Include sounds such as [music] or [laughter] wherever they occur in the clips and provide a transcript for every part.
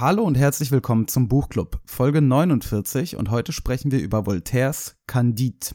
Hallo und herzlich willkommen zum Buchclub, Folge 49 und heute sprechen wir über Voltaires Candide.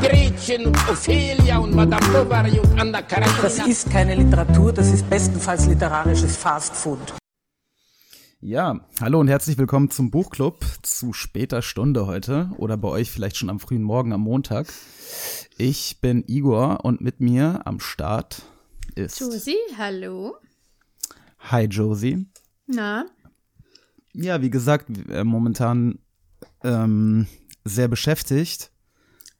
Gretchen und Ophelia und Madame Bovary und Anna Karenina. Das ist keine Literatur, das ist bestenfalls literarisches Fastfood. Ja, hallo und herzlich willkommen zum Buchclub zu später Stunde heute oder bei euch vielleicht schon am frühen Morgen am Montag. Ich bin Igor und mit mir am Start ist Josie, hallo. Hi Josie. Na, Ja, wie gesagt, äh, momentan ähm, sehr beschäftigt.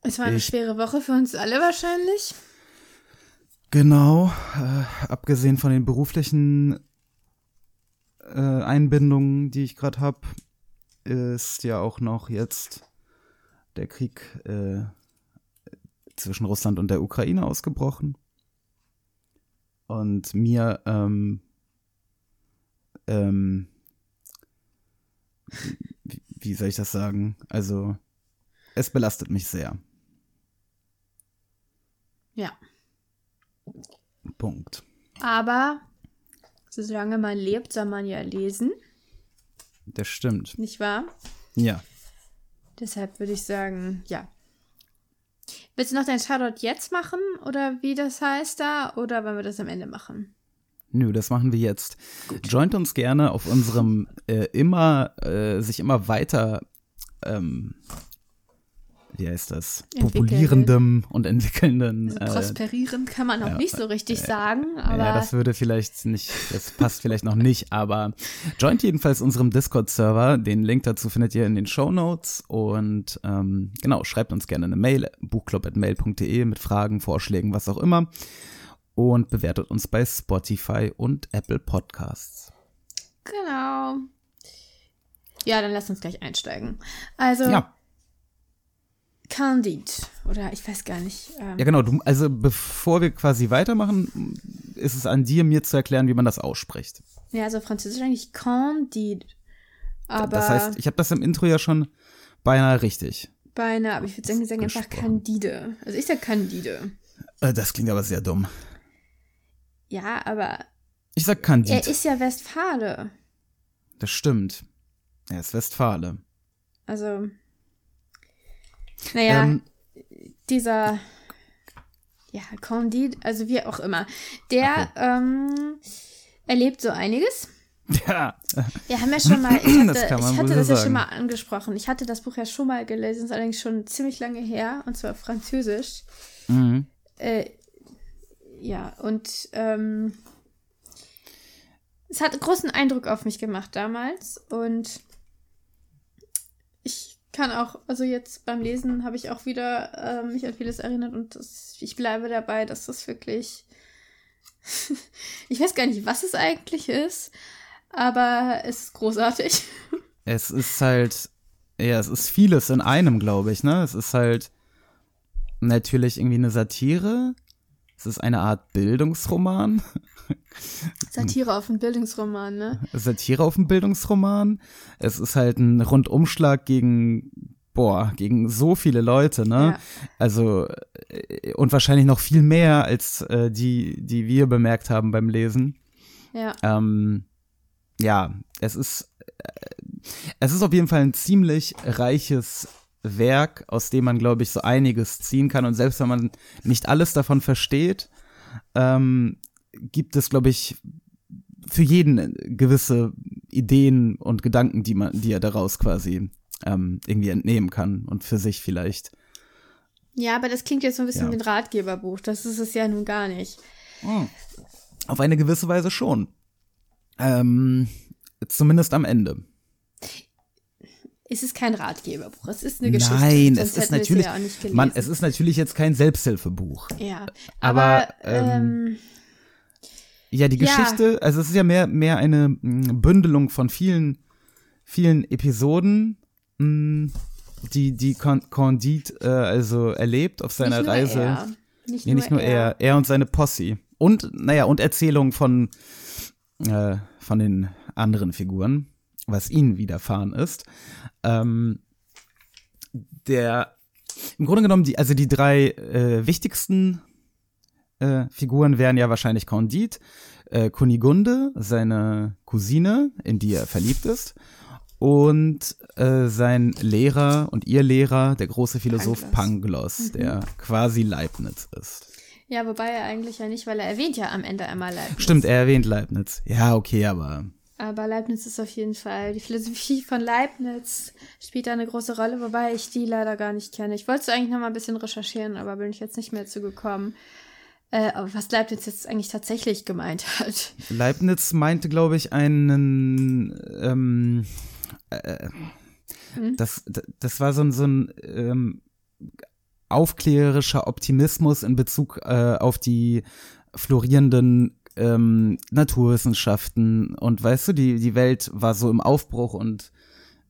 Es war eine Ich- schwere Woche für uns alle wahrscheinlich. Genau, äh, abgesehen von den beruflichen äh, Einbindungen, die ich gerade habe, ist ja auch noch jetzt der Krieg äh, zwischen Russland und der Ukraine ausgebrochen. Und mir, ähm, ähm, wie, wie soll ich das sagen? Also, es belastet mich sehr. Ja. Punkt. Aber solange man lebt, soll man ja lesen, Das stimmt. nicht wahr? Ja. Deshalb würde ich sagen, ja. Willst du noch dein Shoutout jetzt machen oder wie das heißt da oder wollen wir das am Ende machen? Nö, das machen wir jetzt. Joint uns gerne auf unserem äh, immer, äh, sich immer weiter, ähm, wie heißt das, populierendem und entwickelnden. Also Äh, prosperieren kann man noch nicht so richtig sagen, aber ja, das würde vielleicht nicht, das passt vielleicht noch nicht, aber joint jedenfalls unserem Discord-Server. Den Link dazu findet ihr in den Show Notes und ähm, genau, schreibt uns gerne eine Mail, buchclub.mail.de mit Fragen, Vorschlägen, was auch immer und bewertet uns bei Spotify und Apple Podcasts. genau. Ja, dann lass uns gleich einsteigen. Also, Ja, Candide oder ich weiß gar nicht. Ähm, ja genau. Du, also bevor wir quasi weitermachen, ist es an dir, mir zu erklären, wie man das ausspricht. Ja, also Französisch eigentlich Candide. Aber das heißt, ich habe das im Intro ja schon beinahe richtig. beinahe, aber ich würde sagen, sagen einfach. Candide. Also ich sag Candide. Äh, das klingt aber sehr dumm. Ja, aber Ich sag Candide. er ist ja Westfale. Das stimmt. Er ist Westfale. Also, naja, Ähm, dieser, ja, Candide, also wie auch immer, der ähm, erlebt so einiges. ja. Wir haben ja schon mal, ich [clears throat] hatte Das ich hatte das ja sagen. schon mal angesprochen. Ich hatte das Buch ja schon mal gelesen, ist allerdings schon ziemlich lange her, und zwar Französisch. Mhm. Äh, ja, und ähm, es hat großen Eindruck auf mich gemacht damals und kann auch, also jetzt beim Lesen habe ich auch wieder ähm, mich an vieles erinnert und das, ich bleibe dabei, dass das wirklich, [laughs] ich weiß gar nicht, was es eigentlich ist, aber es ist großartig. [laughs] Es ist halt, ja, es ist vieles in einem, glaube ich, ne? Es ist halt natürlich irgendwie eine Satire. Es ist eine Art Bildungsroman. [laughs] Satire auf einen Bildungsroman, ne? Satire auf einen Bildungsroman. Es ist halt ein Rundumschlag gegen, boah, gegen so viele Leute, ne? Ja. Also, äh, und wahrscheinlich noch viel mehr als äh, die, die wir bemerkt haben beim Lesen. Ja. Ähm, ja, es ist, äh, es ist auf jeden Fall ein ziemlich reiches Werk, aus dem man, glaube ich, so einiges ziehen kann. Und selbst wenn man nicht alles davon versteht, ähm, gibt es, glaube ich, für jeden gewisse Ideen und Gedanken, die man, die er daraus quasi ähm, irgendwie entnehmen kann und für sich vielleicht. Ja, aber das klingt jetzt so ein bisschen Ja. wie ein Ratgeberbuch. Das ist es ja nun gar nicht. Auf eine gewisse Weise schon. Ähm, zumindest am Ende. Es ist kein Ratgeberbuch, es ist eine Geschichte. Nein, Sonst es ist natürlich, ja man, es ist natürlich jetzt kein Selbsthilfebuch. ja, aber, aber, ähm, ähm, Ja, die Ja. Geschichte, also es ist ja mehr, mehr eine mm, Bündelung von vielen vielen Episoden, mh, die, die Con Condit äh, also erlebt auf seiner nicht nur Reise. Er. Nicht, Nee, nicht nur er, er und seine Posse. Und, naja, und Erzählungen von, äh, von den anderen Figuren, was ihnen widerfahren ist. Ähm, der, im Grunde genommen, die, also die drei äh, wichtigsten äh, Figuren wären ja wahrscheinlich Candide, äh, Kunigunde, seine Cousine, in die er verliebt ist, und äh, sein Lehrer und ihr Lehrer, der große Philosoph Pangloss. Pangloss, der quasi Leibniz ist. Ja, wobei er eigentlich ja nicht, weil er erwähnt ja am Ende einmal Leibniz. Stimmt, er erwähnt Leibniz. Ja, okay, aber Aber Leibniz ist auf jeden Fall, die Philosophie von Leibniz spielt da eine große Rolle, wobei ich die leider gar nicht kenne. Ich wollte eigentlich noch mal ein bisschen recherchieren, aber bin ich jetzt nicht mehr zugekommen, äh, was Leibniz jetzt eigentlich tatsächlich gemeint hat. Leibniz meinte, glaube ich, einen, ähm, äh, das, das war so ein, so ein ähm, aufklärerischer Optimismus in Bezug äh, auf die florierenden ähm, Naturwissenschaften und weißt du, die, die Welt war so im Aufbruch und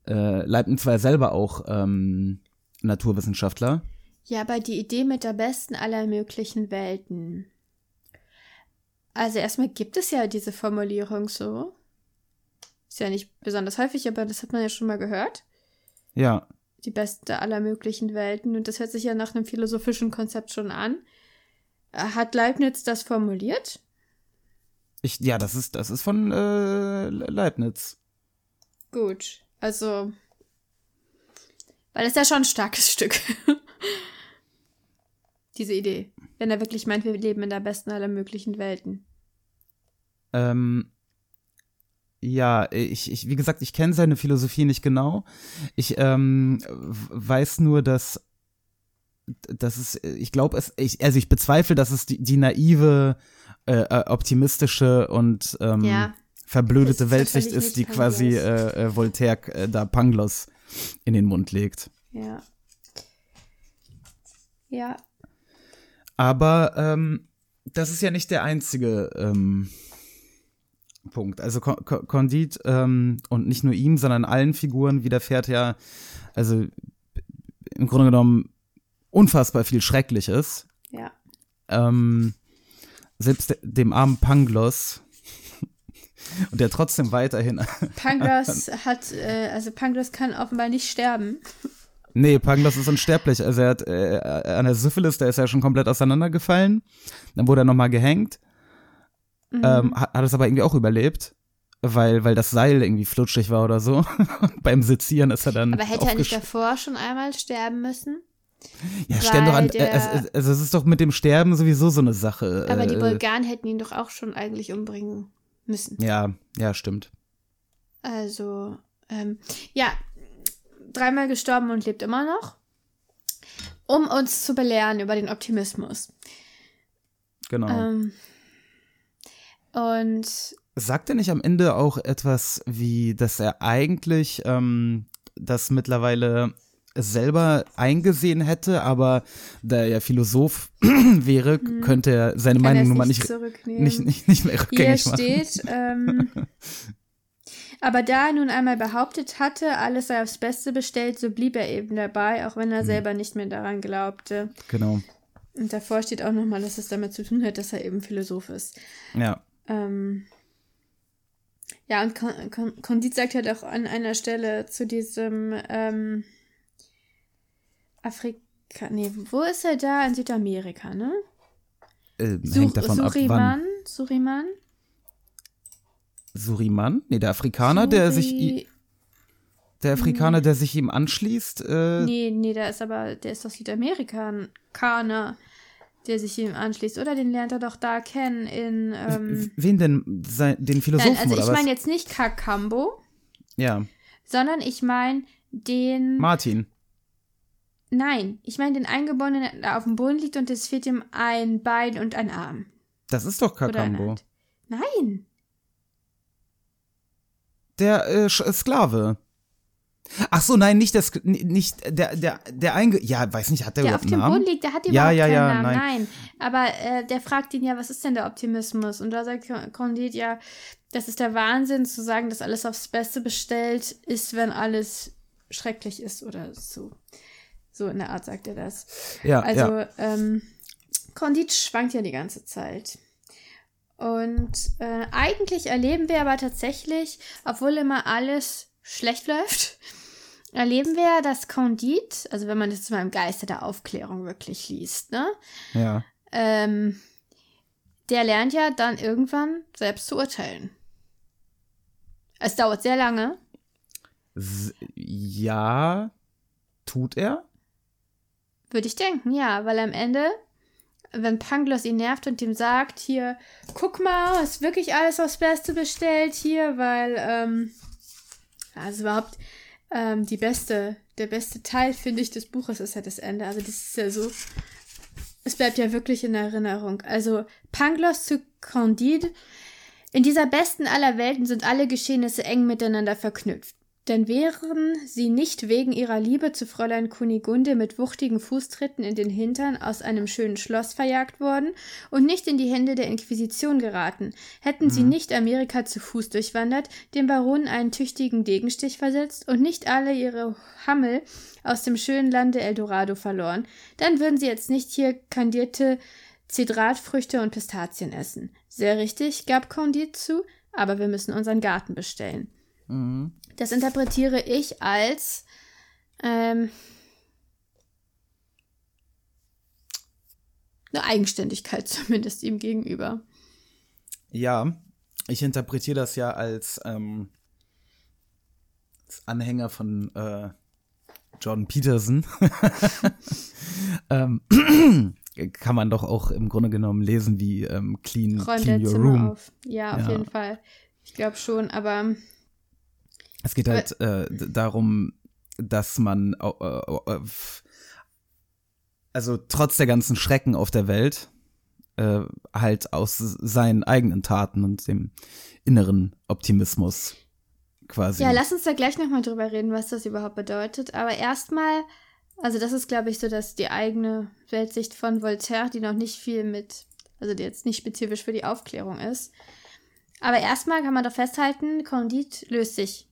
äh, Leibniz war ja selber auch ähm, Naturwissenschaftler. Ja, aber die Idee mit der besten aller möglichen Welten. Also erstmal gibt es ja diese Formulierung so. Ist ja nicht besonders häufig, aber das hat man ja schon mal gehört. Ja, Die beste aller möglichen Welten. Und das hört sich ja nach einem philosophischen Konzept schon an. Hat Leibniz das formuliert? Ich, ja, das ist, das ist von äh, Leibniz. Gut. Also. Weil das ist ja schon ein starkes [laughs] Stück. Diese Idee. Wenn er wirklich meint, wir leben in der besten aller möglichen Welten. Ähm, ja, ich, ich, wie gesagt, ich kenne seine Philosophie nicht genau. Ich ähm, weiß nur, dass, dass es, ich glaube, es, ich, also ich bezweifle, dass es die, die naive, äh, äh, optimistische und ähm, Ja. verblödete Weltsicht ist, die nicht quasi Pangloss. äh, äh, Voltaire äh, da Pangloss in den Mund legt. Ja. Ja. Aber ähm, das ist ja nicht der einzige ähm, Punkt. Also Con- Condit ähm, und nicht nur ihm, sondern allen Figuren widerfährt ja, also im Grunde genommen unfassbar viel Schreckliches. Ja. Ähm, selbst de- dem armen Pangloss und der trotzdem weiterhin. Pangloss hat, äh, also Pangloss kann offenbar nicht sterben. nee, Pangloss ist unsterblich. Also er hat äh, an der Syphilis, der ist ja schon komplett auseinandergefallen. Dann wurde er nochmal gehängt. Mhm. ähm, hat, hat es aber irgendwie auch überlebt, weil, weil das Seil irgendwie flutschig war oder so. [laughs] Beim Sezieren ist er dann. Aber hätte er nicht davor schon einmal sterben müssen? Ja, sterben doch an. Äh, es, der- es, also es ist doch mit dem Sterben sowieso so eine Sache. Aber die äh, Bulgaren hätten ihn doch auch schon eigentlich umbringen müssen. Ja, ja, stimmt. Also, ähm, ja, dreimal gestorben und lebt immer noch. Um uns zu belehren über den Optimismus. Genau. Ähm, und Sagt er nicht am Ende auch etwas wie, dass er eigentlich ähm, das mittlerweile selber eingesehen hätte, aber da er Philosoph [clears throat] wäre, könnte er seine kann Meinung nun mal nicht nicht, nicht, nicht, mehr Hier rückgängig machen. steht, ähm, [laughs] aber da er nun einmal behauptet hatte, alles sei aufs Beste bestellt, so blieb er eben dabei, auch wenn er selber nicht mehr daran glaubte. Genau. Und davor steht auch nochmal, dass es damit zu tun hat, dass er eben Philosoph ist. Ja. Ähm, ja, und Condit sagt halt auch an einer Stelle zu diesem ähm, Afrika. Nee, wo ist er da? In Südamerika, ne? Äh, Sur hängt davon ab, wann. Suriman? Suriman? Suriman? Nee, der Afrikaner, der sich, Suri- der Afrikaner, der sich ihm anschließt, äh, Nee, nee, der ist aber, der ist doch Südamerikaner, der sich ihm anschließt. Oder den lernt er doch da kennen in. Ähm, wen denn? Sein, den Philosophen nein, also ich meine jetzt nicht Kakambo, ja, sondern ich meine den. Martin. Nein, ich meine den Eingeborenen, der auf dem Boden liegt und es fehlt ihm ein Bein und ein Arm. Das ist doch Kakambo. Nein. Der äh, Sch- Sklave. Ach so, nein, nicht der, n- nicht der, der, der einge, ja, weiß nicht, hat der, Der auf überhaupt dem einen Namen? Boden liegt, der hat Ja, überhaupt ja, keinen ja, Namen. nein. Nein. Aber äh, der fragt ihn ja, was ist denn der Optimismus? Und da sagt Condit ja, das ist der Wahnsinn zu sagen, dass alles aufs Beste bestellt ist, wenn alles schrecklich ist oder so. So in der Art sagt er das. Ja, Also, ja. ähm, Kondit schwankt ja die ganze Zeit. Und äh, eigentlich erleben wir aber tatsächlich, obwohl immer alles schlecht läuft, [laughs] erleben wir, dass Kondit, also wenn man das mal im Geiste der Aufklärung wirklich liest, ne? ja. Ähm, der lernt ja dann irgendwann selbst zu urteilen. Es dauert sehr lange. S ja, tut er? Würde ich denken, ja, weil am Ende, wenn Pangloss ihn nervt und ihm sagt, hier, guck mal, ist wirklich alles aufs Beste bestellt hier, weil, ähm, also überhaupt ähm, die beste, der beste Teil, finde ich, des Buches ist ja das Ende. Also das ist ja so, es bleibt ja wirklich in Erinnerung. Also Pangloss zu Candide, in dieser besten aller Welten sind alle Geschehnisse eng miteinander verknüpft. Denn wären sie nicht wegen ihrer Liebe zu Fräulein Kunigunde mit wuchtigen Fußtritten in den Hintern aus einem schönen Schloss verjagt worden und nicht in die Hände der Inquisition geraten, hätten sie nicht Amerika zu Fuß durchwandert, dem Baron einen tüchtigen Degenstich versetzt und nicht alle ihre Hammel aus dem schönen Lande Eldorado verloren, dann würden sie jetzt nicht hier kandierte Zedratfrüchte und Pistazien essen. Sehr richtig, gab Condit zu, aber wir müssen unseren Garten bestellen. Das interpretiere ich als ähm, eine Eigenständigkeit [laughs] zumindest ihm gegenüber. Ja, ich interpretiere das ja als, ähm, als Anhänger von äh, Jordan Peterson. [laughs] ähm, [clears throat] kann man doch auch im Grunde genommen lesen wie ähm, Clean, Räumt clean Your Zimmer Room. auf. Ja, auf Ja. jeden Fall. Ich glaube schon, aber Es geht halt äh, darum, dass man äh, äh, also trotz der ganzen Schrecken auf der Welt äh, halt aus seinen eigenen Taten und dem inneren Optimismus quasi. Ja, lass uns da gleich nochmal drüber reden, was das überhaupt bedeutet. Aber erstmal, also das ist, glaube ich, so, dass die eigene Weltsicht von Voltaire, die noch nicht viel mit, also die jetzt nicht spezifisch für die Aufklärung ist. Aber erstmal kann man doch festhalten, Condit löst sich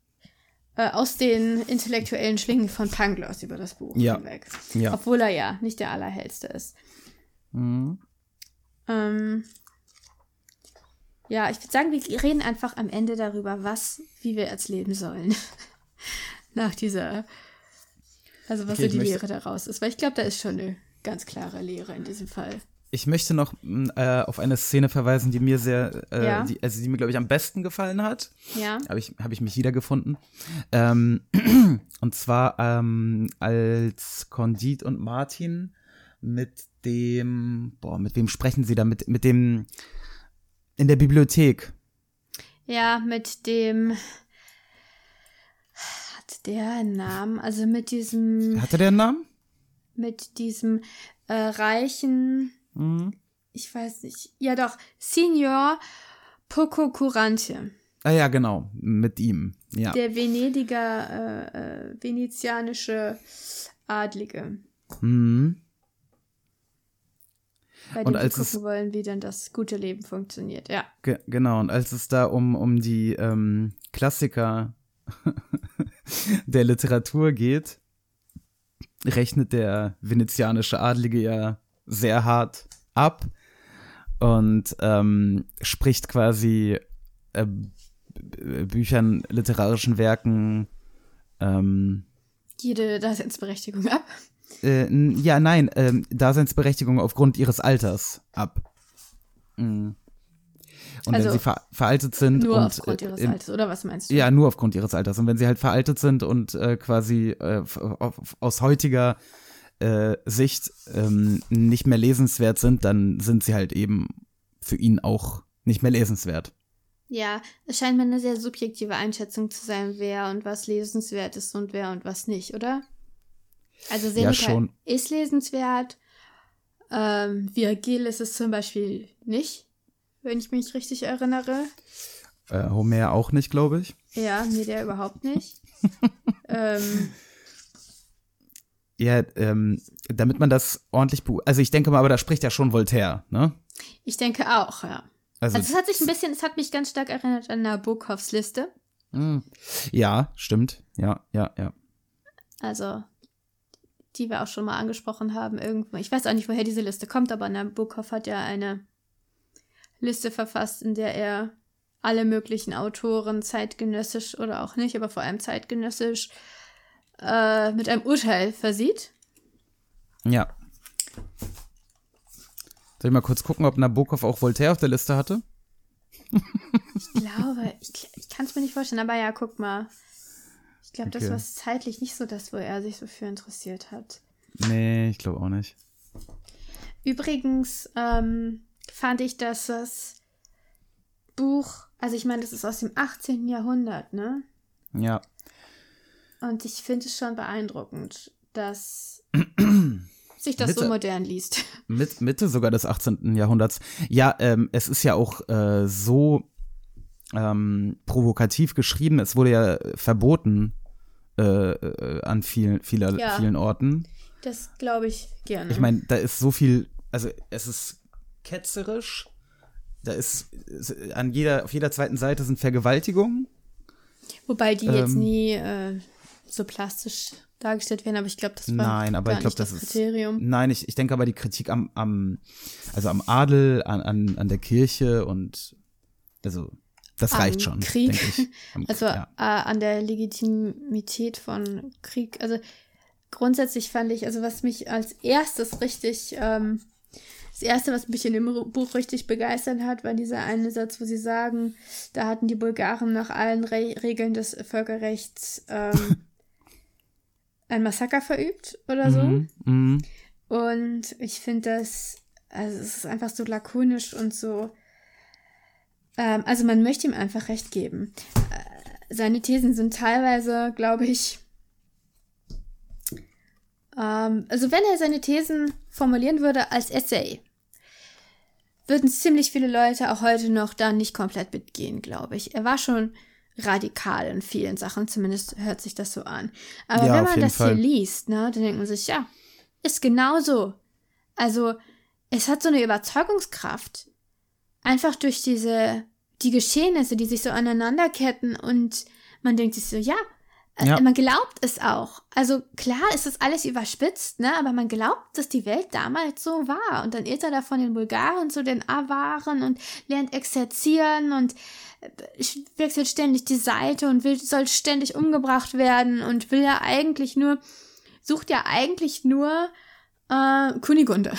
äh, aus den intellektuellen Schlingen von Pangloss über das Buch Ja. hinweg. Ja. Obwohl er ja nicht der Allerhellste ist. Mhm. Ähm, ja, ich würde sagen, wir reden einfach am Ende darüber, was, wie wir jetzt leben sollen. [laughs] Nach dieser, also was Okay, so die Lehre daraus ist. Weil ich glaube, da ist schon eine ganz klare Lehre in diesem Fall. Ich möchte noch mh, äh, auf eine Szene verweisen, die mir sehr, äh, Ja. die, also die mir, glaube ich, am besten gefallen hat. Ja, habe ich, hab ich mich wiedergefunden. Ähm, [clears throat] und zwar ähm, als Condit und Martin mit dem, boah, mit wem sprechen sie da? Mit, mit dem, in der Bibliothek. ja, mit dem, hat der einen Namen? Also mit diesem, Hatte der einen Namen? mit diesem äh, reichen, Mhm. ich weiß nicht, ja doch, Signor Pococurante. Ah ja, genau, mit ihm. Ja. Der Venediger, äh, äh, venezianische Adlige, Mhm. bei Und dem wir als gucken es- wollen, wie denn das gute Leben funktioniert. Ja, Ge genau, und als es da um, um die ähm, Klassiker [laughs] der Literatur geht, rechnet der venezianische Adlige ja sehr hart ab und ähm, spricht quasi äh, Büchern, literarischen Werken ähm, jede Daseinsberechtigung ab. äh, ja, nein, ähm, Daseinsberechtigung aufgrund ihres Alters ab. Mhm. Und Also wenn sie ver veraltet sind Nur und aufgrund äh, ihres Alters, oder was meinst du? Ja, nur aufgrund ihres Alters. Und wenn sie halt veraltet sind und äh, quasi äh, aus heutiger äh, Sicht ähm, nicht mehr lesenswert sind, dann sind sie halt eben für ihn auch nicht mehr lesenswert. Ja, es scheint mir eine sehr subjektive Einschätzung zu sein, wer und was lesenswert ist und wer und was nicht, oder? Also Seneca schon. ist lesenswert. Ähm, Virgil ist es zum Beispiel nicht, wenn ich mich richtig erinnere. Äh, Homer auch nicht, glaube ich. Ja, nee, der überhaupt nicht. [laughs] ähm, Ja, ähm, damit man das ordentlich, also ich denke mal, aber da spricht ja schon Voltaire, ne? ich denke auch, ja. Also, Also es hat sich ein bisschen, es hat mich ganz stark erinnert an Nabokovs Liste. mh, ja, stimmt. Ja, ja, ja. Also, die wir auch schon mal angesprochen haben irgendwo. Ich weiß auch nicht, woher diese Liste kommt, aber Nabokov hat ja eine Liste verfasst, in der er alle möglichen Autoren zeitgenössisch oder auch nicht, aber vor allem zeitgenössisch äh, mit einem Urteil versieht. Ja. Soll ich mal kurz gucken, ob Nabokov auch Voltaire auf der Liste hatte? Ich glaube, ich, ich kann es mir nicht vorstellen, aber ja, guck mal. Ich glaube, das Okay. war zeitlich nicht so das, wo er sich so für interessiert hat. Nee, ich glaube auch nicht. Übrigens ähm, fand ich, dass das Buch, also ich meine, das ist aus dem 18. Jahrhundert, ne? Ja. Und ich finde es schon beeindruckend, dass [clears throat] sich das so Bitte. modern liest. Mit, Mitte sogar des 18. Jahrhunderts. Ja, ähm, es ist ja auch äh, so ähm, provokativ geschrieben. Es wurde ja verboten äh, äh, an vielen, vieler, Ja. vielen Orten. Das glaube ich gerne. Ich meine, da ist so viel, also es ist ketzerisch. Da ist, an jeder, auf jeder zweiten Seite sind Vergewaltigungen. Wobei die jetzt ähm, nie äh, so plastisch dargestellt werden, aber ich glaube, das war Nein, aber gar ich glaube, nicht das, das ist. Kriterium. Nein, ich, ich denke aber die Kritik am, am also am Adel, an, an, an der Kirche und also das Am reicht schon, Krieg. ich. [laughs] Am, Also ja. äh, an der Legitimität von Krieg. Also grundsätzlich fand ich, also was mich als erstes richtig, ähm, das erste, was mich in dem Buch richtig begeistert hat, war dieser eine Satz, wo sie sagen, da hatten die Bulgaren nach allen Re Regeln des Völkerrechts ähm, [laughs] ein Massaker verübt oder so. Mhm, mhm. Und ich finde das, also es ist einfach so lakonisch und so. Ähm, also man möchte ihm einfach recht geben. Äh, seine Thesen sind teilweise, glaube ich, ähm, also wenn er seine Thesen formulieren würde als Essay, würden ziemlich viele Leute auch heute noch da nicht komplett mitgehen, glaube ich. Er war schon radikal in vielen Sachen, zumindest hört sich das so an. Aber Ja, wenn man das Fall. hier liest, ne, dann denkt man sich, ja, ist genauso. Also, es hat so eine Überzeugungskraft. Einfach durch diese, die Geschehnisse, die sich so aneinanderketten und man denkt sich so, ja, äh, Ja. man glaubt es auch. Also klar ist das alles überspitzt, ne, aber man glaubt, dass die Welt damals so war. Und dann irrt er da von den Bulgaren zu den Awaren und lernt exerzieren und äh, wechselt ständig die Seite und will, soll ständig umgebracht werden und will ja eigentlich nur, sucht ja eigentlich nur äh, Kunigunde.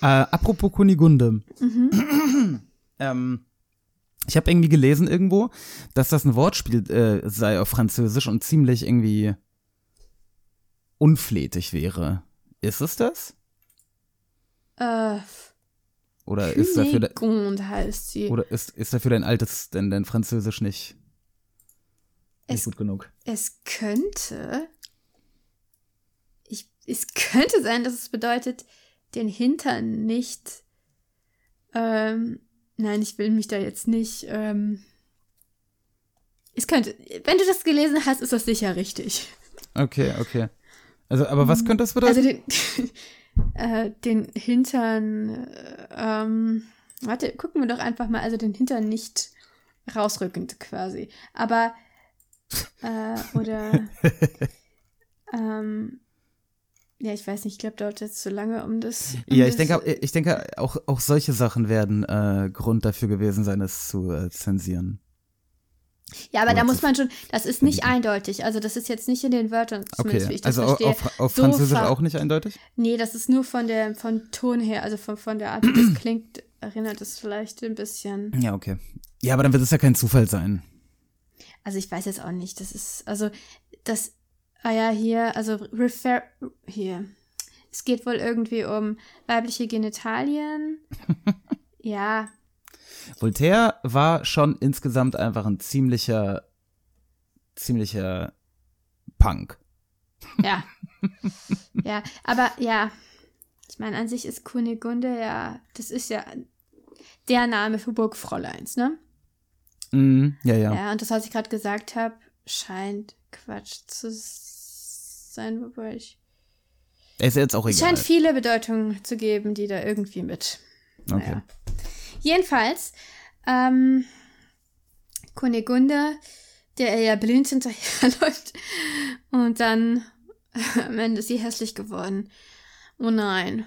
Äh, apropos Kunigunde. Mhm. ähm, ich habe irgendwie gelesen irgendwo, dass das ein Wortspiel äh, sei auf Französisch und ziemlich irgendwie unflätig wäre. Ist es das? Äh, Oder ist dafür, de heißt sie. oder ist, ist dafür dein altes, denn dein Französisch nicht, nicht Es- gut genug? Es könnte. Ich, es könnte sein, dass es bedeutet, den Hintern nicht. Ähm, nein, ich will mich da jetzt nicht. Ähm, es könnte. Wenn du das gelesen hast, ist das sicher richtig. Okay, okay. Also, aber was könnte das bedeuten? Also den, [laughs] äh, den Hintern. äh, Ähm, warte, gucken wir doch einfach mal. Also den Hintern nicht rausrückend quasi. Aber. Äh, oder. [laughs] ähm, ja, ich weiß nicht, ich glaube, dauert jetzt zu lange, um das. Um ja, ich das, denke, ich denke auch, auch solche Sachen werden äh, Grund dafür gewesen sein, es zu äh, zensieren. Ja, aber da muss man schon, das ist nicht eindeutig. Also das ist jetzt nicht in den Wörtern, zumindest wie Okay, ich das also verstehe. auf, auf Französisch auch nicht eindeutig? Nee, das ist nur von der, von Ton her, also von, von der Art, wie das klingt, erinnert es vielleicht ein bisschen. Ja, okay. Ja, aber dann wird es ja kein Zufall sein. Also ich weiß jetzt auch nicht, das ist, also das, ah ja, hier, also refer, hier. Es geht wohl irgendwie um weibliche Genitalien. [laughs] ja, Voltaire war schon insgesamt einfach ein ziemlicher, ziemlicher Punk. [laughs] ja. ja, aber ja, ich meine, an sich ist Kunigunde ja, das ist ja der Name für Burgfräuleins, ne? Mhm, ja, ja. Ja, und das, was ich gerade gesagt habe, scheint Quatsch zu sein, wobei ich. Ist jetzt auch Es egal. scheint viele Bedeutungen zu geben, die da irgendwie mit. Okay. Naja. Jedenfalls, Ähm, Kunigunde, der er ja blind hinterherläuft. Und dann [laughs] am Ende ist sie hässlich geworden. Oh nein.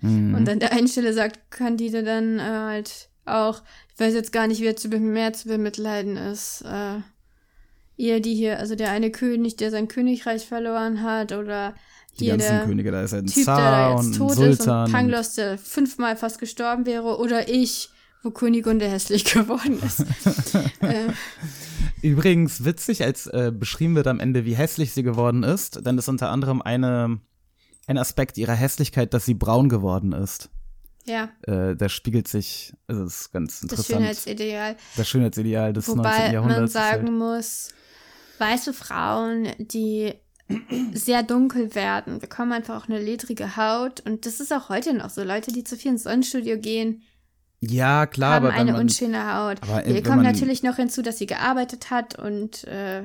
Mhm. Und an der einen Stelle sagt Candide dann äh, halt auch, ich weiß jetzt gar nicht, wer zu, mehr zu bemitleiden ist. Äh, ihr, die hier, also der eine König, der sein Königreich verloren hat, oder Die hier ganzen der Könige, da ist ein Typ, Zar jetzt und ein tot ist Sultan. und Pangloss, der fünfmal fast gestorben wäre, oder ich, wo Kunigunde hässlich [laughs] geworden ist. [laughs] äh, Übrigens witzig, als äh, beschrieben wird am Ende, wie hässlich sie geworden ist, dann ist unter anderem eine, ein Aspekt ihrer Hässlichkeit, dass sie braun geworden ist. ja, Äh, da spiegelt sich, also das ist ganz das interessant, Schönheitsideal. das Schönheitsideal des 19. Wobei man Jahrhunderts. ist sagen halt, muss, weiße Frauen, die sehr dunkel werden, bekommen einfach auch eine ledrige Haut. Und das ist auch heute noch so. Leute, die zu viel ins Sonnenstudio gehen, ja, klar, haben aber eine man, unschöne Haut. aber Hier wenn kommt natürlich noch hinzu, dass sie gearbeitet hat und äh,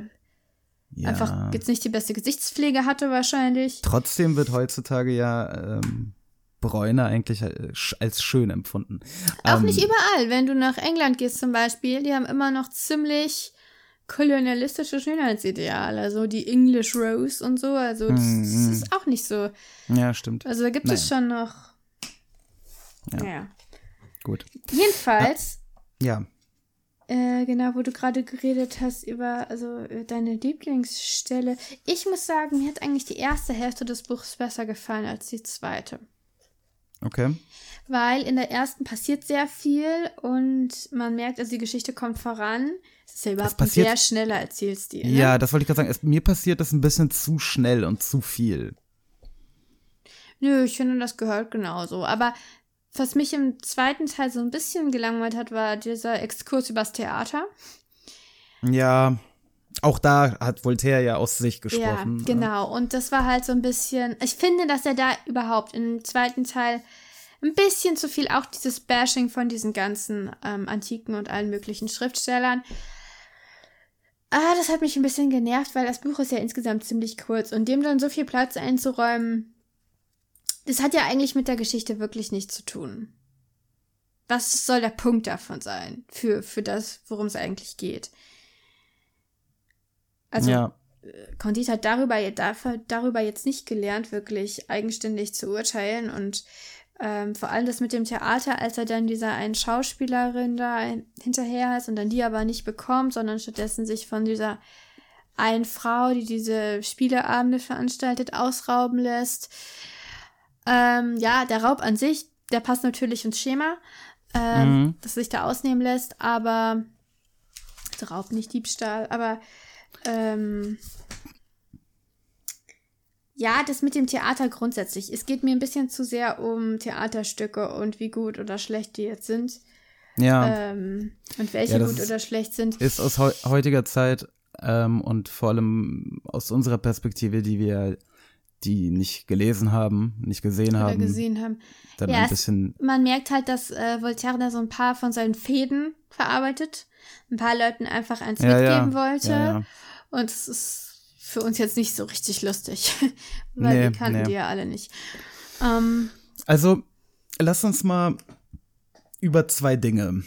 ja, einfach jetzt nicht die beste Gesichtspflege hatte wahrscheinlich. trotzdem wird heutzutage ja ähm, Bräune eigentlich äh, als schön empfunden. Auch Ähm, nicht überall. Wenn du nach England gehst zum Beispiel, die haben immer noch ziemlich kolonialistische Schönheitsideale. Also die English Rose und so. Also das, Mhm. das ist auch nicht so. Ja, stimmt. Also da gibt es schon noch. Ja. Ja. Gut. Jedenfalls, Ja. äh, genau, wo du gerade geredet hast über also äh, deine Lieblingsstelle. Ich muss sagen, mir hat eigentlich die erste Hälfte des Buchs besser gefallen als die zweite. Okay. Weil in der ersten passiert sehr viel und man merkt, also die Geschichte kommt voran. Es ist ja überhaupt ein sehr schneller Erzählstil. Ne? Ja, das wollte ich gerade sagen. Es, mir passiert das ein bisschen zu schnell und zu viel. Nö, ich finde, das gehört genauso. Aber was mich im zweiten Teil so ein bisschen gelangweilt hat, war dieser Exkurs übers Theater. Ja, auch da hat Voltaire ja aus sich gesprochen. Ja, genau. Und das war halt so ein bisschen. Ich finde, dass er da überhaupt im zweiten Teil ein bisschen zu viel auch dieses Bashing von diesen ganzen ähm, antiken und allen möglichen Schriftstellern. Ah, das hat mich ein bisschen genervt, weil das Buch ist ja insgesamt ziemlich kurz und dem dann so viel Platz einzuräumen, das hat ja eigentlich mit der Geschichte wirklich nichts zu tun. Was soll der Punkt davon sein für, für das, worum es eigentlich geht? Also, ja. Condit hat darüber, darüber jetzt nicht gelernt, wirklich eigenständig zu urteilen und ähm, vor allem das mit dem Theater, als er dann dieser einen Schauspielerin da hinterher ist und dann die aber nicht bekommt, sondern stattdessen sich von dieser einen Frau, die diese Spieleabende veranstaltet, ausrauben lässt. Ähm, ja, der Raub an sich, der passt natürlich ins Schema, ähm, Mhm. das sich da ausnehmen lässt, aber Raub, nicht Diebstahl, aber ähm, ja, das mit dem Theater grundsätzlich. Es geht mir ein bisschen zu sehr um Theaterstücke und wie gut oder schlecht die jetzt sind. Ja. Ähm, und welche Ja, gut oder schlecht sind. ist aus heu heutiger Zeit ähm, und vor allem aus unserer Perspektive, die wir die nicht gelesen haben, nicht gesehen oder haben, gesehen haben. dann Ja, ein es- bisschen, Man merkt halt, dass äh, Voltaire da so ein paar von seinen Fäden verarbeitet, ein paar Leuten einfach eins Ja, ja. mitgeben wollte. Ja, ja. Und es ist für uns jetzt nicht so richtig lustig, [laughs] weil Nee, wir kannten nee. die ja alle nicht. Ähm, Also, lass uns mal über zwei Dinge,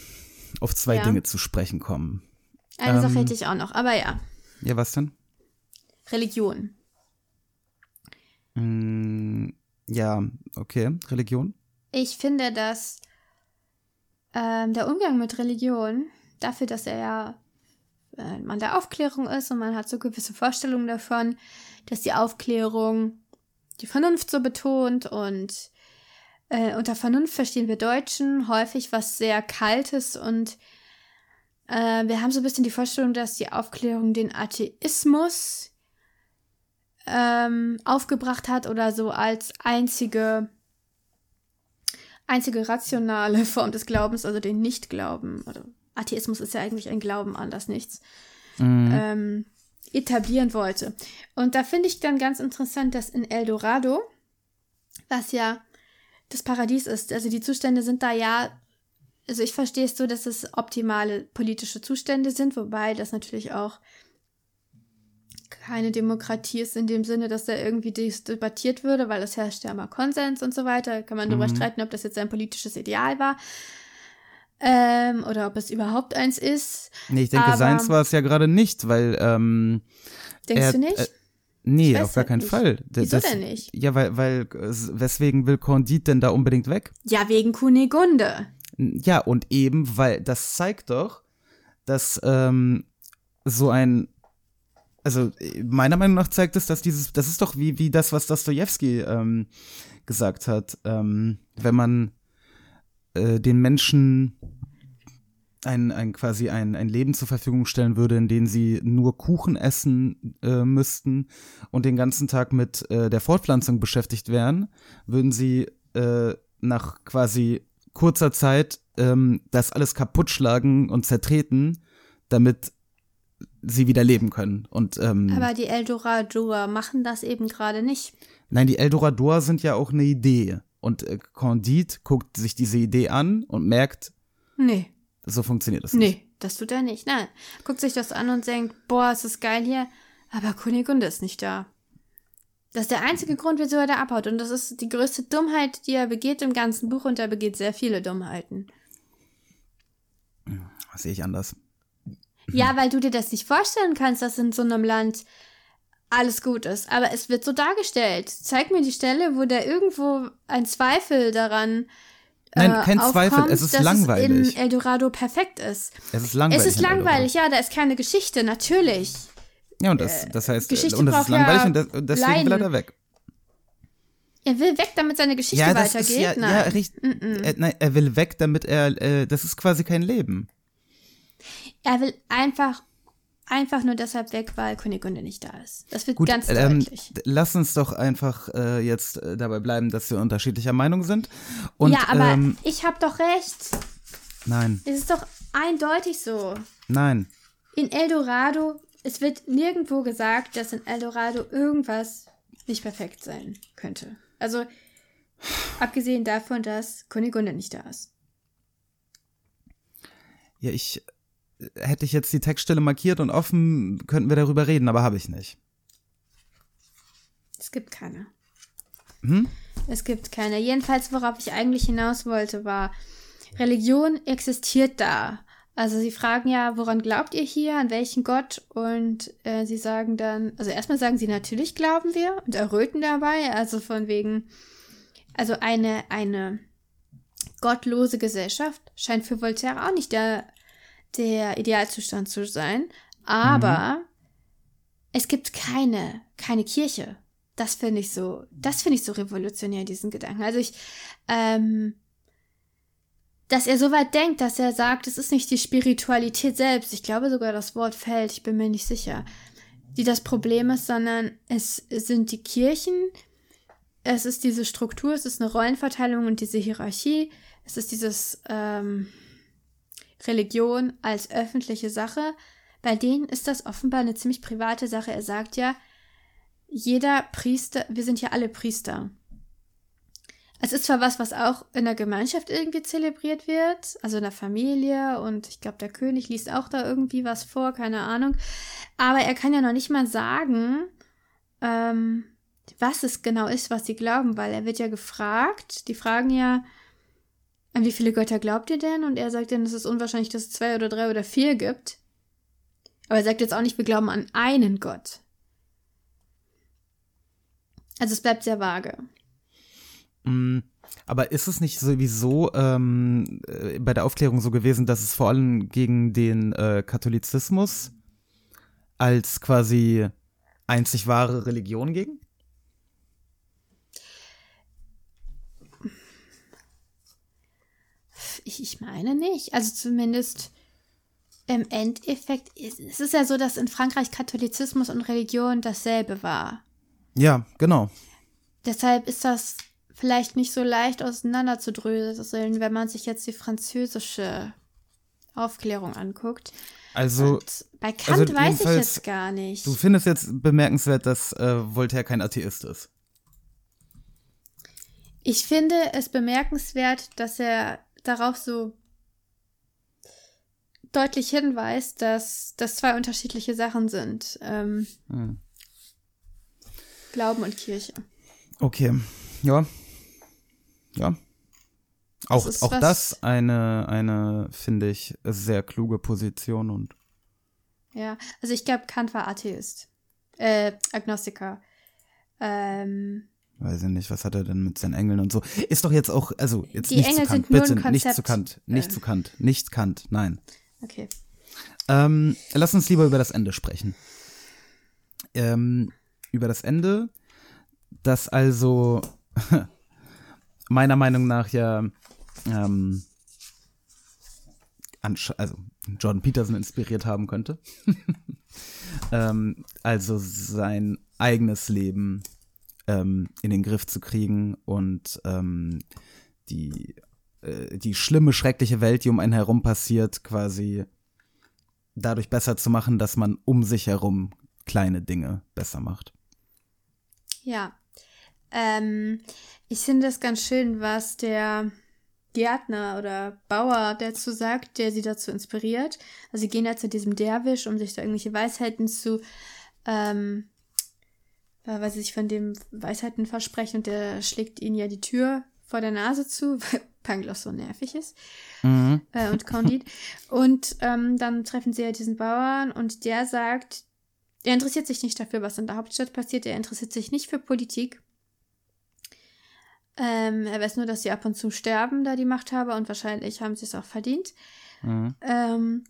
auf zwei Ja. Dinge zu sprechen kommen. eine Sache Ähm. hätte ich auch noch, aber ja, Ja, was denn? Religion. Mm, ja, okay, Religion. Ich finde, dass ähm, der Umgang mit Religion, dafür, dass er ja äh, Mann der Aufklärung ist und man hat so gewisse Vorstellungen davon, dass die Aufklärung die Vernunft so betont und äh, unter Vernunft verstehen wir Deutschen häufig was sehr Kaltes und äh, wir haben so ein bisschen die Vorstellung, dass die Aufklärung den Atheismus ähm, aufgebracht hat oder so als einzige einzige rationale [laughs] Form des Glaubens, also den Nichtglauben, oder Atheismus ist ja eigentlich ein Glauben an das Nichts, Mhm. ähm, etablieren wollte. Und da finde ich dann ganz interessant, dass in Eldorado, was ja das Paradies ist, also die Zustände sind da ja, also ich verstehe es so, dass es optimale politische Zustände sind, wobei das natürlich auch keine Demokratie ist in dem Sinne, dass da irgendwie dies debattiert würde, weil es herrscht ja immer Konsens und so weiter. Kann man darüber Mhm. streiten, ob das jetzt ein politisches Ideal war. Ähm, oder ob es überhaupt eins ist. Nee, ich denke, Aber- seins war es ja gerade nicht, weil, ähm, Denkst er, du nicht? Äh, nee, auf gar halt keinen nicht. Fall. D- Wieso denn nicht? Ja, weil, weil, äh, weswegen will Candide denn da unbedingt weg? ja, wegen Kunigunde. Ja, und eben, weil das zeigt doch, dass ähm, so ein, also äh, meiner Meinung nach zeigt es, dass dieses, das ist doch wie, wie das, was Dostoevsky ähm, gesagt hat, ähm, wenn man äh, den Menschen ein, ein quasi ein, ein Leben zur Verfügung stellen würde, in dem sie nur Kuchen essen äh, müssten und den ganzen Tag mit äh, der Fortpflanzung beschäftigt wären, würden sie äh, nach quasi kurzer Zeit ähm, das alles kaputt schlagen und zertreten, damit sie wieder leben können. Und ähm, Aber die Eldorador machen das eben gerade nicht. nein, die Eldorador sind ja auch eine Idee. Und äh, Candide guckt sich diese Idee an und merkt, Nee, so funktioniert das nicht. nee, das tut er nicht. Nein, guckt sich das an und denkt, boah, ist das geil hier, aber Kunigunde ist nicht da. Das ist der einzige Grund, wieso er da abhaut. Und das ist die größte Dummheit, die er begeht im ganzen Buch. Und er begeht sehr viele Dummheiten. Das sehe ich anders. Ja, weil du dir das nicht vorstellen kannst, dass in so einem Land alles gut ist. Aber es wird so dargestellt. Zeig mir die Stelle, wo da irgendwo ein Zweifel daran Nein, äh, kein Zweifel, aufkommt, es ist dass langweilig. Es in Eldorado perfekt ist. Es ist langweilig. es ist langweilig, ja, da ist keine Geschichte, natürlich. Ja, und das, das heißt, äh, Geschichte und das ist braucht ja langweilig und, das, und deswegen will er Leiden. da weg. Er will weg, damit seine Geschichte ja, weitergeht. ist ja, Nein. ja richtig. Er, nein, er will weg, damit er, äh, das ist quasi kein Leben. Er will einfach, einfach nur deshalb weg, weil Kunigunde nicht da ist. Das wird Gut, ganz ähm, deutlich. d- lass uns doch einfach äh, jetzt äh, dabei bleiben, dass wir unterschiedlicher Meinung sind. Und, ja, aber ähm, ich habe doch recht. nein, Es ist doch eindeutig so. nein. In Eldorado, es wird nirgendwo gesagt, dass in Eldorado irgendwas nicht perfekt sein könnte. Also, abgesehen davon, dass Kunigunde nicht da ist. Ja, ich hätte ich jetzt die Textstelle markiert und offen, könnten wir darüber reden, aber habe ich nicht. Es gibt keine. Hm? Es gibt keine. Jedenfalls, worauf ich eigentlich hinaus wollte, war, Religion existiert da. Also sie fragen ja, woran glaubt ihr hier, an welchen Gott? Und äh, sie sagen dann, also erstmal sagen sie, natürlich glauben wir und erröten dabei, also von wegen, also eine, eine gottlose Gesellschaft scheint für Voltaire auch nicht der, der Idealzustand zu sein. Aber es gibt keine, keine Kirche. Das finde ich so, das finde ich so revolutionär, diesen Gedanken. Also ich, ähm, dass er so weit denkt, dass er sagt, es ist nicht die Spiritualität selbst. Ich glaube sogar, das Wort fällt, ich bin mir nicht sicher, die das Problem ist, sondern es sind die Kirchen, es ist diese Struktur, es ist eine Rollenverteilung und diese Hierarchie, es ist dieses ähm, Religion als öffentliche Sache. Bei denen ist das offenbar eine ziemlich private Sache. Er sagt ja, jeder Priester, wir sind ja alle Priester. Es ist zwar was, was auch in der Gemeinschaft irgendwie zelebriert wird, also in der Familie und ich glaube, der König liest auch da irgendwie was vor, keine Ahnung. Aber er kann ja noch nicht mal sagen, ähm, was es genau ist, was sie glauben, weil er wird ja gefragt. Die fragen ja, an wie viele Götter glaubt ihr denn? Und er sagt dann, es ist unwahrscheinlich, dass es zwei oder drei oder vier gibt. Aber er sagt jetzt auch nicht, wir glauben an einen Gott. Also es bleibt sehr vage. Mm, Aber ist es nicht sowieso ähm, äh, bei der Aufklärung so gewesen, dass es vor allem gegen den äh, Katholizismus als quasi einzig wahre Religion ging? Ich, ich meine nicht. Also zumindest im Endeffekt ist es ist ja so, dass in Frankreich Katholizismus und Religion dasselbe war. Ja, genau. Deshalb ist das vielleicht nicht so leicht auseinanderzudröseln, wenn man sich jetzt die französische Aufklärung anguckt. Also, Und bei Kant also weiß ich jetzt gar nicht. du findest jetzt bemerkenswert, dass äh, Voltaire kein Atheist ist. Ich finde es bemerkenswert, dass er darauf so deutlich hinweist, dass das zwei unterschiedliche Sachen sind. Ähm, Hm. Glauben und Kirche. Okay, ja. Ja. Auch, ist auch das eine, eine, finde ich, sehr kluge Position und Ja, also ich glaube, Kant war Atheist. Äh, Agnostiker. Ähm, weiß ich nicht, was hat er denn mit seinen Engeln und so. Ist doch jetzt auch, also jetzt Die nicht Engel zu Kant, bitte, nicht zu. Kant, nicht Äh. zu Kant, nicht Kant, nein. okay. Ähm, lass uns lieber über das Ende sprechen. Ähm, über das Ende, das also [laughs] meiner Meinung nach ja ähm, also Jordan Peterson inspiriert haben könnte. [laughs] ähm, also sein eigenes Leben ähm, in den Griff zu kriegen und ähm, die, äh, die schlimme, schreckliche Welt, die um einen herum passiert, quasi dadurch besser zu machen, dass man um sich herum kleine Dinge besser macht. Ja. Ähm, ich finde es ganz schön, was der Gärtner oder Bauer dazu sagt, der sie dazu inspiriert. Also sie gehen ja zu diesem Derwisch, um sich da irgendwelche Weisheiten zu, ähm, äh, weil sie sich von dem Weisheiten versprechen und der schlägt ihnen ja die Tür vor der Nase zu, [laughs] weil Pangloss so nervig ist Mhm. äh, und Candide. und ähm, dann treffen sie ja diesen Bauern und der sagt, er interessiert sich nicht dafür, was in der Hauptstadt passiert. Er interessiert sich nicht für Politik. Ähm, er weiß nur, dass sie ab und zu sterben, da die Machthaber, und wahrscheinlich haben sie es auch verdient. Mhm. Ähm,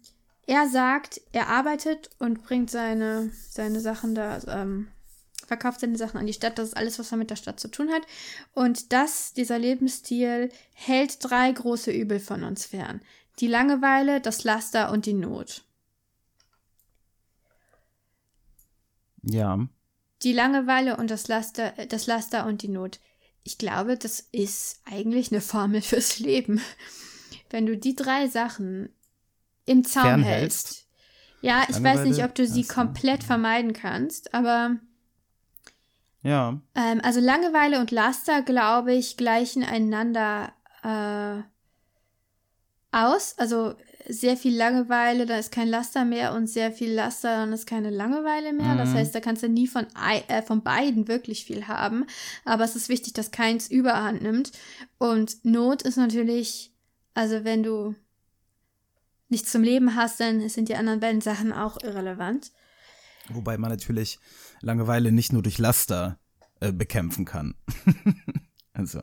er sagt, er arbeitet und bringt seine, seine Sachen da, ähm, verkauft seine Sachen an die Stadt. Das ist alles, was er mit der Stadt zu tun hat. Und das, dieser Lebensstil, hält drei große Übel von uns fern. Die Langeweile, das Laster und die Not. Ja. Die Langeweile und das Laster, das Laster und die Not. Ich glaube, das ist eigentlich eine Formel fürs Leben. Wenn du die drei Sachen im Zaum Fernhältst. hältst. Ja, ich weiß Langeweile, nicht, ob du sie komplett vermeiden kannst, aber Ja. ähm, also Langeweile und Laster, glaube ich, gleichen einander äh, aus. Also sehr viel Langeweile, da ist kein Laster mehr und sehr viel Laster, dann ist keine Langeweile mehr. Das Mhm. heißt, da kannst du nie von, äh, von beiden wirklich viel haben. Aber es ist wichtig, dass keins überhand nimmt. Und Not ist natürlich, also wenn du nichts zum Leben hast, dann sind die anderen beiden Sachen auch irrelevant. Wobei man natürlich Langeweile nicht nur durch Laster äh, bekämpfen kann. [laughs] also,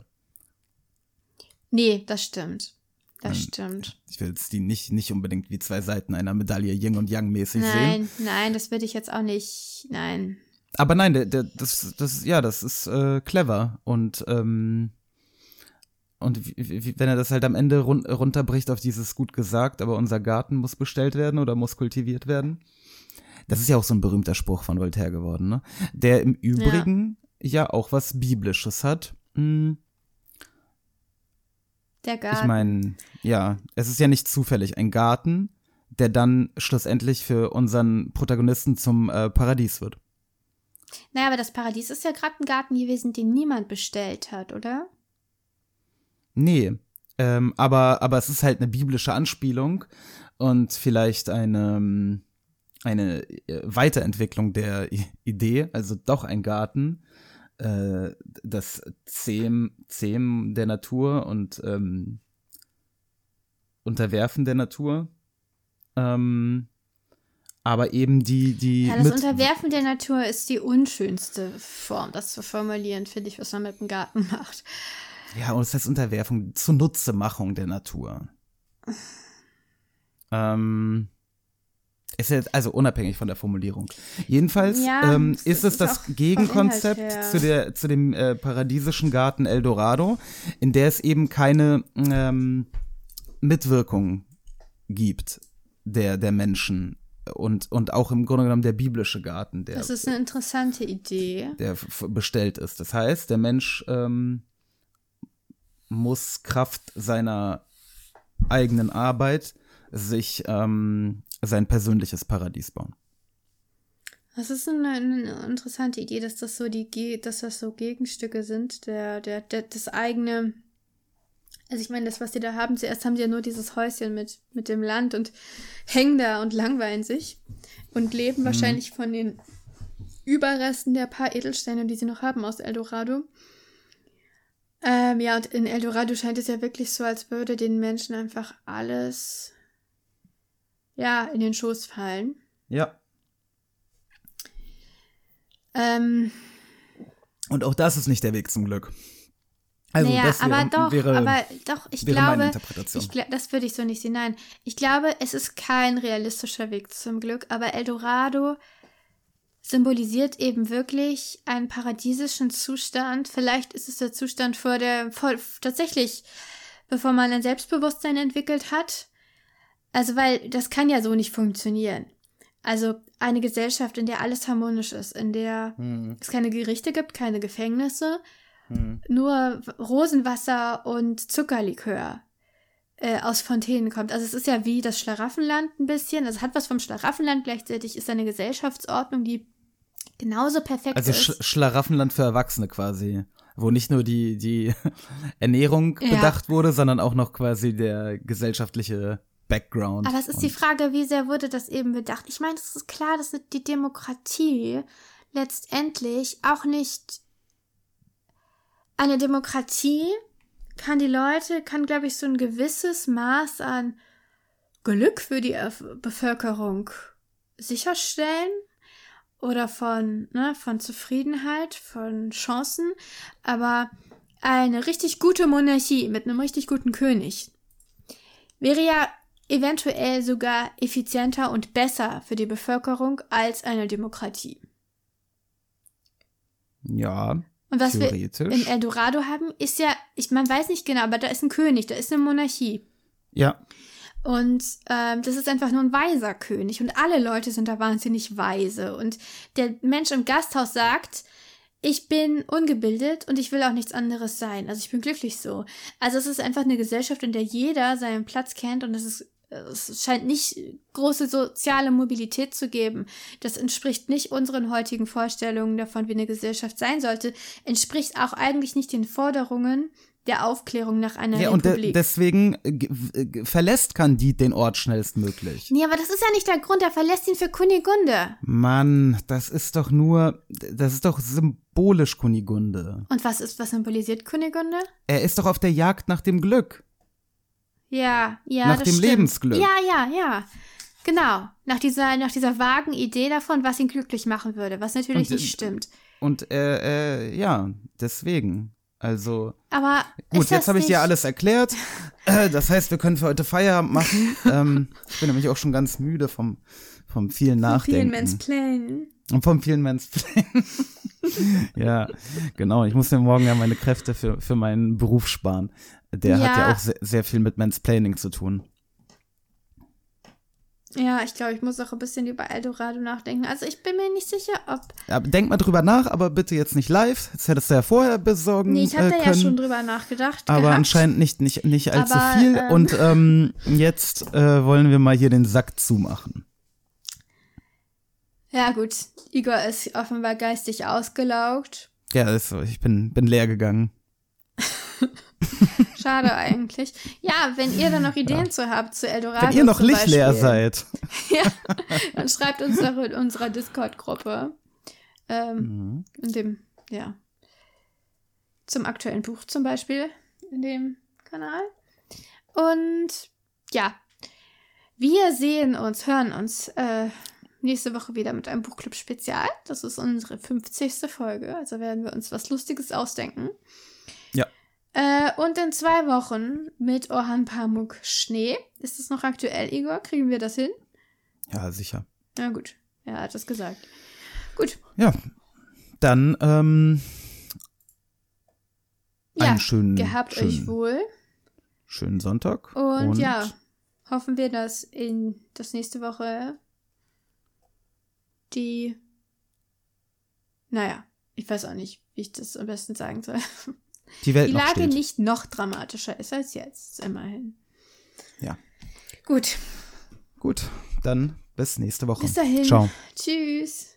Nee, das stimmt. Das Nein. stimmt. ich will jetzt die nicht, nicht unbedingt wie zwei Seiten einer Medaille Yin und Yang mäßig sehen. Nein, nein, das würde ich jetzt auch nicht. Nein. Aber nein, der, der, das, das, ja, das ist äh, clever und ähm, und wie, wie, wenn er das halt am Ende run runterbricht auf dieses gut gesagt, aber unser Garten muss bestellt werden oder muss kultiviert werden. Das ist ja auch so ein berühmter Spruch von Voltaire geworden, ne? Der im Übrigen ja, auch was Biblisches hat. Hm, Der Garten. ich meine, ja, es ist ja nicht zufällig ein Garten, der dann schlussendlich für unseren Protagonisten zum äh, Paradies wird. naja, aber das Paradies ist ja gerade ein Garten gewesen, den niemand bestellt hat, oder? Nee, ähm, aber, aber es ist halt eine biblische Anspielung und vielleicht eine, ähm, eine äh, Weiterentwicklung der I Idee, also doch ein Garten, äh, das Zähm, Zähmen der Natur und ähm, Unterwerfen der Natur. Ähm, aber eben die, die. Ja, das Unterwerfen der Natur ist die unschönste Form, das zu formulieren, finde ich, was man mit dem Garten macht. Ja, und es heißt Unterwerfung, Zunutzemachung der Natur. [laughs] ähm, ist jetzt also unabhängig von der Formulierung. Jedenfalls Ja, ähm, es ist es ist das Gegenkonzept zu, der, zu dem äh, paradiesischen Garten Eldorado, in der es eben keine ähm, Mitwirkung gibt der, der Menschen und, und auch im Grunde genommen der biblische Garten, der Das ist eine interessante Idee. der bestellt ist. Das heißt, der Mensch ähm, muss Kraft seiner eigenen Arbeit sich ähm, sein persönliches Paradies bauen. Das ist eine, eine interessante Idee, dass das so die, dass das so Gegenstücke sind, der, der, der, das eigene. Also ich meine, das, was sie da haben, zuerst haben sie ja nur dieses Häuschen mit, mit dem Land und hängen da und langweilen sich und leben wahrscheinlich von den Überresten der paar Edelsteine, die sie noch haben aus Eldorado. Ähm, ja, und in Eldorado scheint es ja wirklich so, als würde den Menschen einfach alles, ja, in den Schoß fallen. Ja. Ähm, Und auch das ist nicht der Weg zum Glück. Also naja, das wäre, aber doch, wäre, aber doch, ich glaube, Interpretation. ich, das würde ich so nicht sehen. Nein, ich glaube, es ist kein realistischer Weg zum Glück, aber Eldorado symbolisiert eben wirklich einen paradiesischen Zustand. Vielleicht ist es der Zustand vor der, vor, tatsächlich, bevor man ein Selbstbewusstsein entwickelt hat. Also, weil das kann ja so nicht funktionieren. Also eine Gesellschaft, in der alles harmonisch ist, in der Hm, es keine Gerichte gibt, keine Gefängnisse, hm. nur Rosenwasser und Zuckerlikör äh, aus Fontänen kommt. Also es ist ja wie das Schlaraffenland ein bisschen. Also es hat was vom Schlaraffenland, gleichzeitig ist eine Gesellschaftsordnung, die genauso perfekt Also ist. Sch Schlaraffenland für Erwachsene quasi. Wo nicht nur die, die [laughs] Ernährung Ja. bedacht wurde, sondern auch noch quasi der gesellschaftliche Background. Aber es ist die Frage, wie sehr wurde das eben bedacht? Ich meine, es ist klar, dass die Demokratie letztendlich auch nicht eine Demokratie kann die Leute, kann, glaube ich, so ein gewisses Maß an Glück für die Bevölkerung sicherstellen oder von, ne, von Zufriedenheit, von Chancen, aber eine richtig gute Monarchie mit einem richtig guten König wäre ja eventuell sogar effizienter und besser für die Bevölkerung als eine Demokratie. Ja, Und was wir in Eldorado haben, ist ja, ich man weiß nicht genau, aber da ist ein König, da ist eine Monarchie. ja, Und ähm, das ist einfach nur ein weiser König. Und alle Leute sind da wahnsinnig weise. Und der Mensch im Gasthaus sagt, ich bin ungebildet und ich will auch nichts anderes sein. Also ich bin glücklich so. Also es ist einfach eine Gesellschaft, in der jeder seinen Platz kennt und es ist es scheint nicht große soziale Mobilität zu geben. Das entspricht nicht unseren heutigen Vorstellungen davon, wie eine Gesellschaft sein sollte. Entspricht auch eigentlich nicht den Forderungen der Aufklärung nach einer ja und de Republik. deswegen verlässt Candide den Ort schnellstmöglich. Nee, aber das ist ja nicht der Grund, er verlässt ihn für Kunigunde. Mann, das ist doch nur, das ist doch symbolisch Kunigunde. Und was ist, was symbolisiert Kunigunde? Er ist doch auf der Jagd nach dem Glück. Ja, ja. Nach dem stimmt. Lebensglück. Ja, ja, ja. Genau. Nach dieser, nach dieser vagen Idee davon, was ihn glücklich machen würde, was natürlich Und, nicht stimmt. Und äh, äh, ja, deswegen. Also, Aber gut, jetzt habe ich dir alles erklärt. [laughs] Das heißt, wir können für heute Feierabend machen. ähm, ich bin nämlich auch schon ganz müde vom, vom vielen Vielen Nachdenken. Mansplainen. Und vom vielen Mansplaining. [laughs] ja, genau. Ich muss mir morgen ja meine Kräfte für, für meinen Beruf sparen. Der hat Ja. ja auch sehr, sehr viel mit Mansplaining zu tun. Ja, ich glaube, ich muss auch ein bisschen über Eldorado nachdenken. Also ich bin mir nicht sicher, ob. Ja, denk mal drüber nach, aber bitte jetzt nicht live. Das hättest du ja vorher besorgen Nee, ich hatte äh, ja können. schon drüber nachgedacht. aber gehabt. anscheinend nicht, nicht, nicht allzu Aber, viel. ähm, Und ähm, jetzt äh, wollen wir mal hier den Sack zumachen. Ja, gut. Igor ist offenbar geistig ausgelaugt. Ja, ist so. Ich bin, bin leer gegangen. [laughs] Schade eigentlich. Ja, wenn ihr da noch Ideen zu habt zu Eldorado. Wenn ihr noch zum nicht leer seid. [laughs] Ja, dann schreibt uns doch in unserer Discord-Gruppe. Ähm, Mhm. in dem, ja. Zum aktuellen Buch zum Beispiel in dem Kanal. Und ja, wir sehen uns, hören uns äh, nächste Woche wieder mit einem Buchclub-Spezial. Das ist unsere 50. Folge. Also werden wir uns was Lustiges ausdenken. Äh, und in zwei Wochen mit Orhan Pamuk Schnee. Ist das noch aktuell, Igor? Kriegen wir das hin? Ja, sicher. Na gut, er hat es gesagt. Gut, Ja. Dann, ähm, ja, einen schönen, gehabt schönen, euch wohl. schönen Sonntag. Und, ja, hoffen wir, dass in das nächste Woche die, naja, ich weiß auch nicht, wie ich das am besten sagen soll. [laughs] die Welt Die Lage steht. nicht noch dramatischer ist als jetzt, immerhin. Ja. Gut, Gut, dann bis nächste Woche. bis dahin. Ciao. Tschüss.